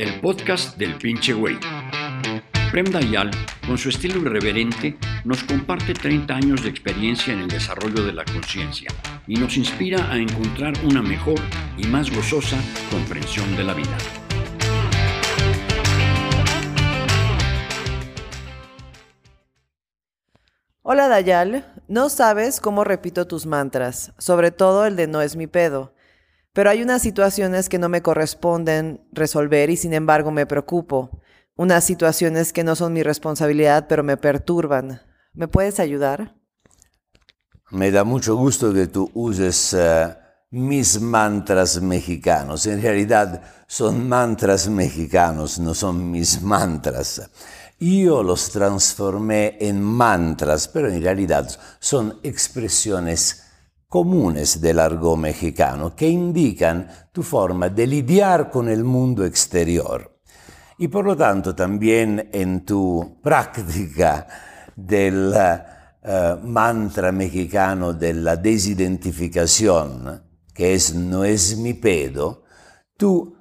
el podcast del pinche güey. Prem Dayal, con su estilo irreverente, nos comparte 30 años de experiencia en el desarrollo de la conciencia y nos inspira a encontrar una mejor y más gozosa comprensión de la vida. Hola Dayal, no sabes cómo repito tus mantras, sobre todo el de no es mi pedo. Pero hay unas situaciones que no me corresponden resolver y sin embargo me preocupo. Unas situaciones que no son mi responsabilidad pero me perturban. ¿Me puedes ayudar? Me da mucho gusto que tú uses uh, mis mantras mexicanos. En realidad son mantras mexicanos, no son mis mantras. Yo los transformé en mantras, pero en realidad son expresiones comunes del argot mexicano que indican tu forma de lidiar con el mundo exterior. Y por lo tanto también en tu práctica del uh, mantra mexicano de la desidentificación, que es no es mi pedo, tú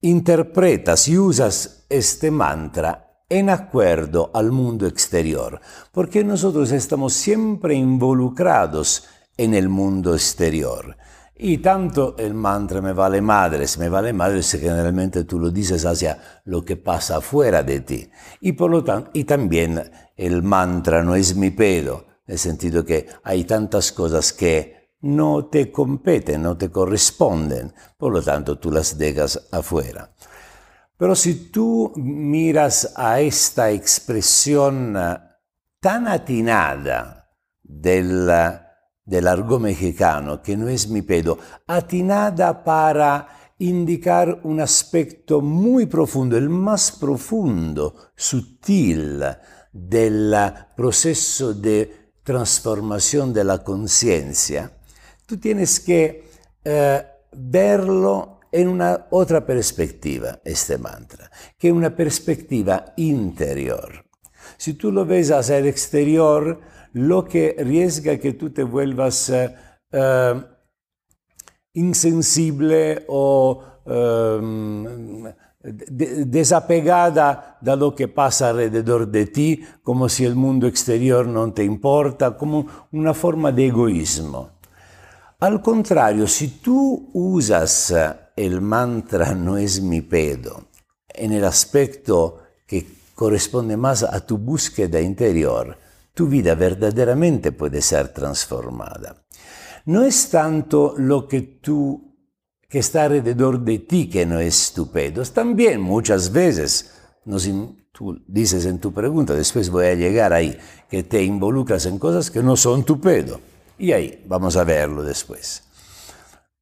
interpretas y usas este mantra en acuerdo al mundo exterior, porque nosotros estamos siempre involucrados en el mundo exterior. Y tanto el mantra me vale madres, me vale madres generalmente tú lo dices hacia lo que pasa afuera de ti. Y por lo tanto, y también el mantra no es mi pedo, en el sentido que hay tantas cosas que no te competen, no te corresponden, por lo tanto tú las dejas afuera. Pero si tú miras a esta expresión tan atinada del del argot mexicano, que no es mi pedo, atinada para indicar un aspecto muy profundo, el más profundo, sutil del proceso de transformación de la conciencia, tú tienes que eh, verlo en una otra perspectiva, este mantra, que es una perspectiva interior. Si tú lo ves hacia el exterior, lo que riesga que tú te vuelvas uh, insensible o de desapegada de lo que pasa alrededor de ti, como si el mundo exterior no te importa, como una forma de egoísmo. Al contrario, si tú usas el mantra no es mi pedo en el aspecto que corresponde más a tu búsqueda interior, tu vida verdaderamente puede ser transformada. No es tanto lo que tú, que está alrededor de ti que no es estupendo. También muchas veces, tú dices en tu pregunta, después voy a llegar ahí, que te involucras en cosas que no son tu pedo. Y ahí vamos a verlo después.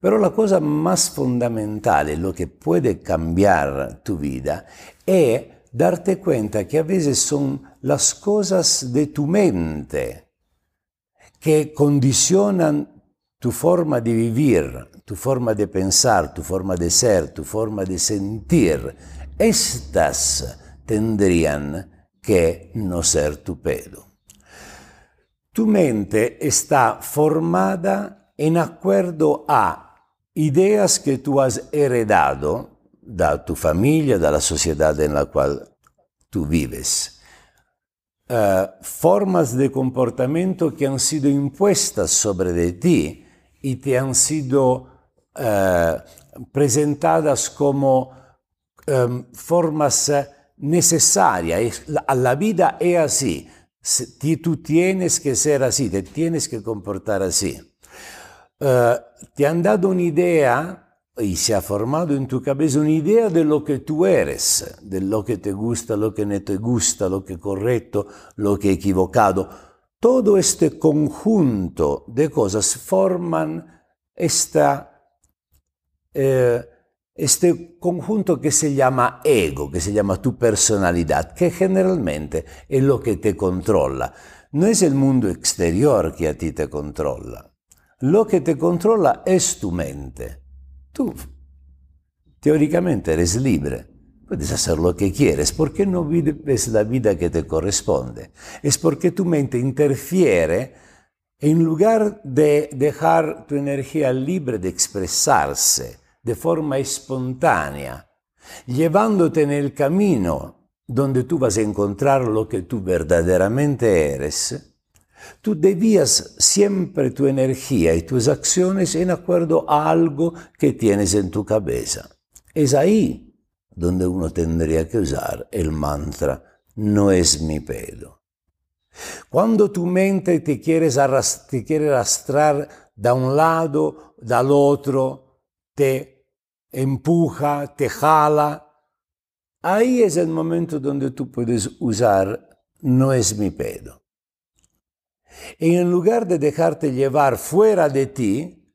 Pero la cosa más fundamental, lo que puede cambiar tu vida, es darte cuenta que a veces son las cosas de tu mente que condicionan tu forma de vivir, tu forma de pensar, tu forma de ser, tu forma de sentir. Estas tendrían que no ser tu pedo. Tu mente está formada en acuerdo a ideas que tú has heredado da tu familia, dalla sociedad en la cual tú vives. Uh, formas de comportamiento que han sido impuestas sobre ti y te han sido uh, presentadas como um, formas necesarias. A la vida es así. Tú tienes que ser así, te tienes que comportar así. Te han dado una idea y se ha formado en tu cabeza una idea de lo que tú eres, de lo que te gusta, lo que no te gusta, lo que es correcto, lo que es equivocado. Todo este conjunto de cosas forman esta, eh, este conjunto que se llama ego, que se llama tu personalidad, que generalmente es lo que te controla. No es el mundo exterior que a ti te controla. Lo que te controla es tu mente. Tú teóricamente eres libre, puedes hacer lo que quieres, ¿por qué no vives la vida que te corresponde? Es porque tu mente interfiere en lugar de dejar tu energía libre de expresarse de forma espontánea llevándote en el camino donde tú vas a encontrar lo que tú verdaderamente eres, tú debías siempre tu energía y tus acciones en acuerdo a algo que tienes en tu cabeza. Es ahí donde uno tendría que usar el mantra, no es mi pedo. Cuando tu mente te quiere, arrastrar da un lado, del otro, te empuja, te jala, ahí es el momento donde tú puedes usar no es mi pedo. Y en lugar de dejarte llevar fuera de ti,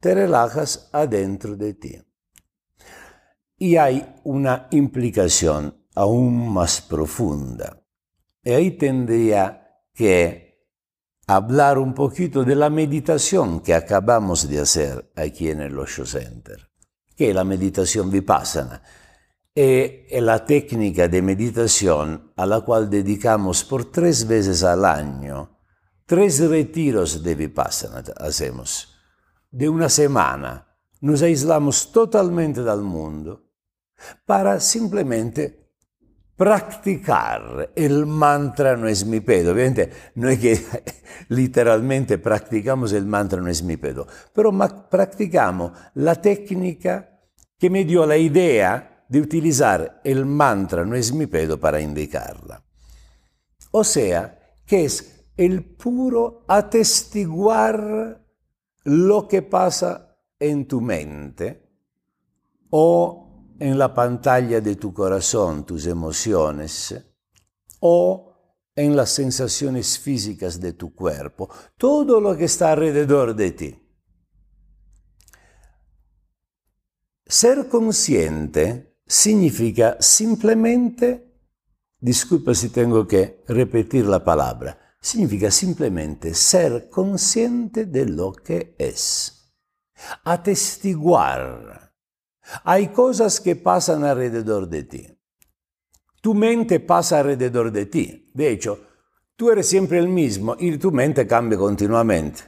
te relajas adentro de ti. Y hay una implicación aún más profunda. Y ahí tendría que hablar un poquito de la meditación que acabamos de hacer aquí en el Osho Center, que es la meditación vipassana. Es la técnica de meditación a la cual dedicamos por tres veces al año, tres retiros de vipassana hacemos, de una semana. Nos aislamos totalmente del mundo para simplemente practicar el mantra no es mi pedo. Obviamente no es que literalmente practicamos el mantra no es mi pedo, pero practicamos la técnica que me dio la idea de utilizar el mantra no es mi pedo para indicarla. O sea, que es el puro atestiguar lo que pasa en tu mente o en la pantalla de tu corazón tus emociones o en las sensaciones físicas de tu cuerpo, todo lo que está alrededor de ti. Ser consciente significa simplemente, disculpa si tengo que repetir la palabra, significa simplemente ser consciente de lo que es, atestiguar hay cosas que pasan alrededor de ti. Tu mente pasa alrededor de ti. De hecho, tú eres siempre el mismo y tu mente cambia continuamente.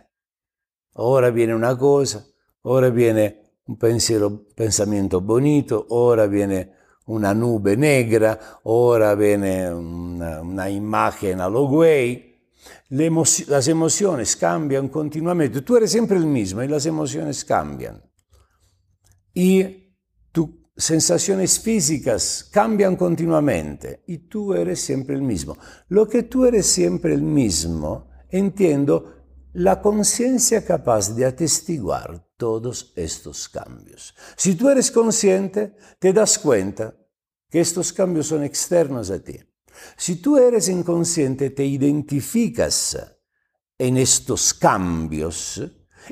Ahora viene una cosa, ahora viene un pensiero, pensamiento bonito, ahora viene una nube negra, ahora viene una, una imagen a lo güey. las emociones cambian continuamente. Tú eres siempre el mismo y las emociones cambian. Y tus sensaciones físicas cambian continuamente y tú eres siempre el mismo. Lo que tú eres siempre el mismo, entiendo la conciencia capaz de atestiguar todos estos cambios. Si tú eres consciente, te das cuenta que estos cambios son externos a ti. Si tú eres inconsciente, te identificas en estos cambios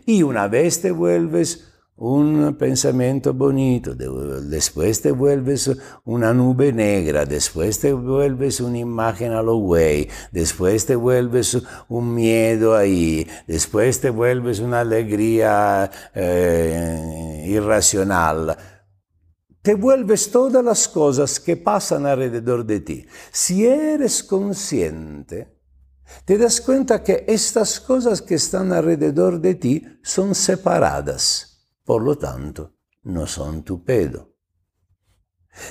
y una vez te vuelves un pensamiento bonito, después te vuelves una nube negra, después te vuelves una imagen a lo güey, después te vuelves un miedo ahí, después te vuelves una alegría eh, irracional. Te vuelves todas las cosas que pasan alrededor de ti. Si eres consciente, te das cuenta que estas cosas que están alrededor de ti son separadas por lo tanto, no son tu pedo.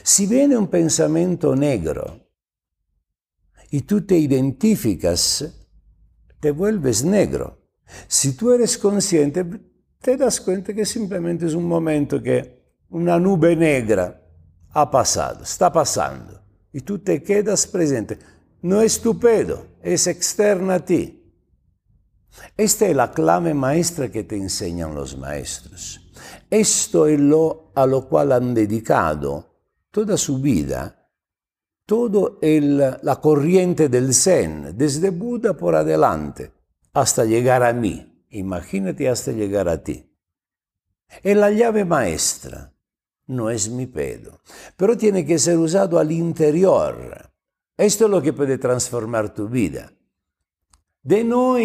Si viene un pensamiento negro y tú te identificas, te vuelves negro. Si tú eres consciente, te das cuenta que simplemente es un momento que una nube negra ha pasado, está pasando, y tú te quedas presente. No es tu pedo, es externa a ti. Esta es la clave maestra que te enseñan los maestros. Esto es lo a lo cual han dedicado toda su vida, toda la corriente del Zen, desde Buda por adelante, hasta llegar a mí. Imagínate hasta llegar a ti. Es la llave maestra, no es mi pedo, pero tiene que ser usado al interior. Esto es lo que puede transformar tu vida. De no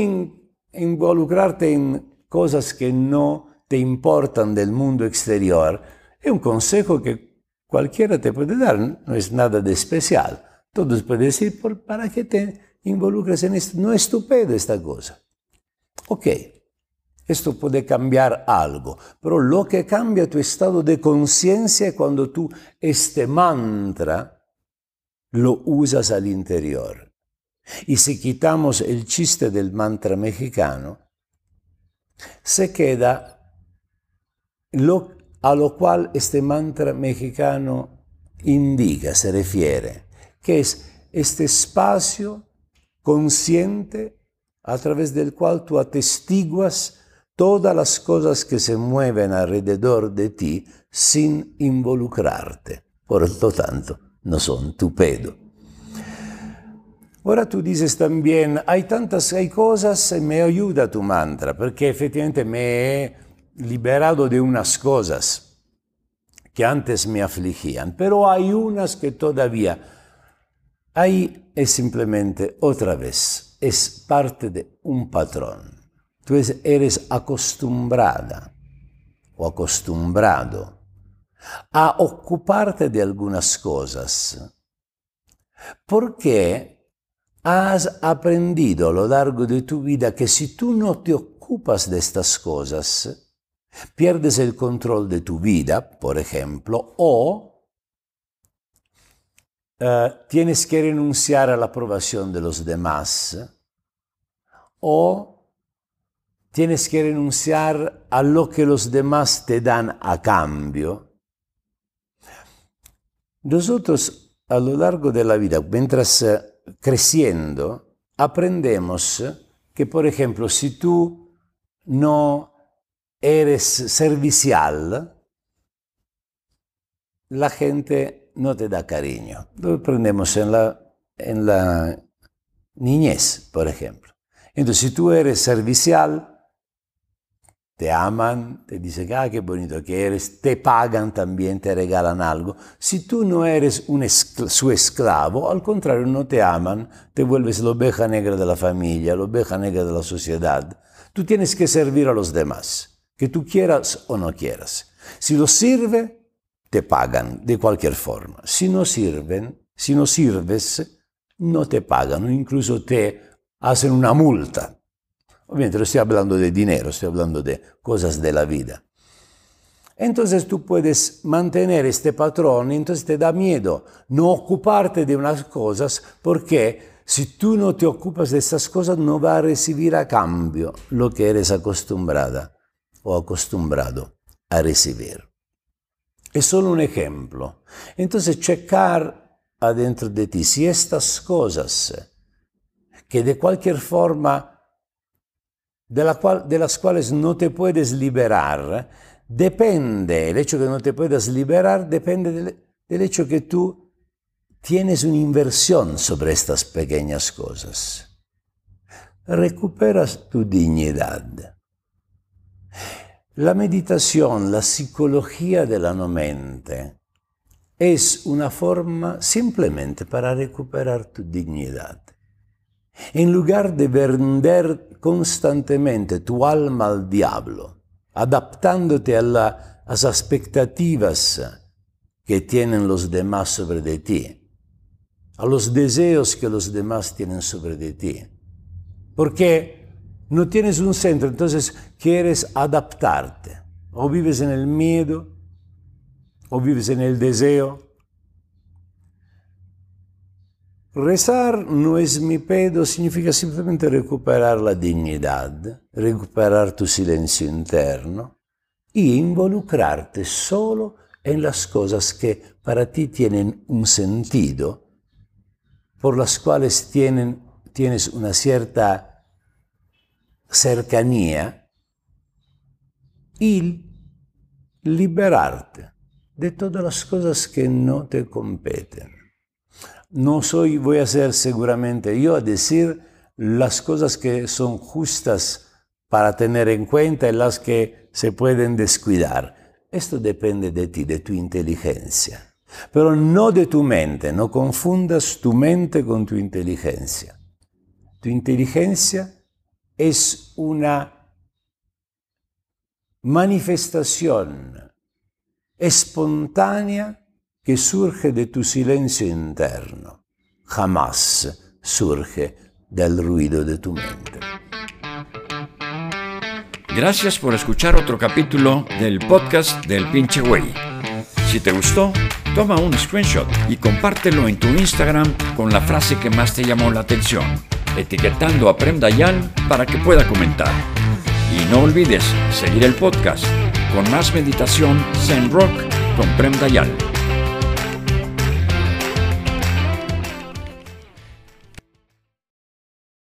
involucrarte en cosas que no te importan del mundo exterior, es un consejo que cualquiera te puede dar, no es nada de especial. Todos pueden decir, ¿para qué te involucras en esto? No es tu esta cosa. Ok, Esto puede cambiar algo, pero lo que cambia tu estado de conciencia es cuando tú este mantra lo usas al interior. Y si quitamos el chiste del mantra mexicano, se queda a lo cual este mantra mexicano indica, se refiere, que es este espacio consciente a través del cual tú atestiguas todas las cosas que se mueven alrededor de ti sin involucrarte. Por lo tanto, no son tu pedo. Ahora tú dices también, hay tantas hay cosas, me ayuda tu mantra, porque efectivamente me he liberado de unas cosas que antes me afligían, pero hay unas que todavía, ahí es simplemente otra vez, es parte de un patrón. Tú eres acostumbrada o acostumbrado a ocuparte de algunas cosas porque has aprendido a lo largo de tu vida que si tú no te ocupas de estas cosas, pierdes el control de tu vida, por ejemplo, o uh, tienes que renunciar a la aprobación de los demás, o tienes que renunciar a lo que los demás te dan a cambio. Nosotros a lo largo de la vida, mientras eh, creciendo, aprendemos que, por ejemplo, si tú no eres servicial, la gente no te da cariño. Lo aprendemos en la, en la niñez, por ejemplo. Entonces, si tú eres servicial, te aman, te dicen, ah, qué bonito que eres, te pagan también, te regalan algo. Si tú no eres un su esclavo, al contrario, no te aman, te vuelves la oveja negra de la familia, la oveja negra de la sociedad. Tú tienes que servir a los demás, que tú quieras o no quieras. Si lo sirve, te pagan de cualquier forma. Si no sirven, si no sirves, no te pagan, incluso te hacen una multa. Obviamente no estoy hablando de dinero, estoy hablando de cosas de la vida. Entonces tú puedes mantener este patrón, entonces te da miedo no ocuparte de unas cosas porque si tú no te ocupas de estas cosas no vas a recibir a cambio lo que eres acostumbrada o acostumbrado a recibir. Es solo un ejemplo. Entonces checar adentro de ti si estas cosas que de cualquier forma de, la cual, de las cuales no te puedes liberar, depende, el hecho que no te puedas liberar depende del, del hecho que tú tienes una inversión sobre estas pequeñas cosas. Recuperas tu dignidad. La meditación, la psicología de la mente, es una forma simplemente para recuperar tu dignidad. En lugar de vender constantemente tu alma al diablo, adaptándote a las expectativas que tienen los demás sobre ti, a los deseos que los demás tienen sobre ti. Porque no tienes un centro, entonces quieres adaptarte. O vives en el miedo, o vives en el deseo, Rezar no es mi pedo, significa simplemente recuperar la dignidad, recuperar tu silencio interno y involucrarte solo en las cosas que para ti tienen un sentido, por las cuales tienen, tienes una cierta cercanía y liberarte de todas las cosas que no te competen no soy, voy a ser seguramente yo a decir las cosas que son justas para tener en cuenta y las que se pueden descuidar. Esto depende de ti, de tu inteligencia, pero no de tu mente, no confundas tu mente con tu inteligencia. Tu inteligencia es una manifestación espontánea que surge de tu silencio interno, jamás surge del ruido de tu mente. Gracias por escuchar otro capítulo del podcast del pinche güey. Si te gustó, toma un screenshot y compártelo en tu Instagram con la frase que más te llamó la atención, etiquetando a Prem Dayal para que pueda comentar. Y no olvides seguir el podcast con más meditación Zen Rock con Prem Dayal.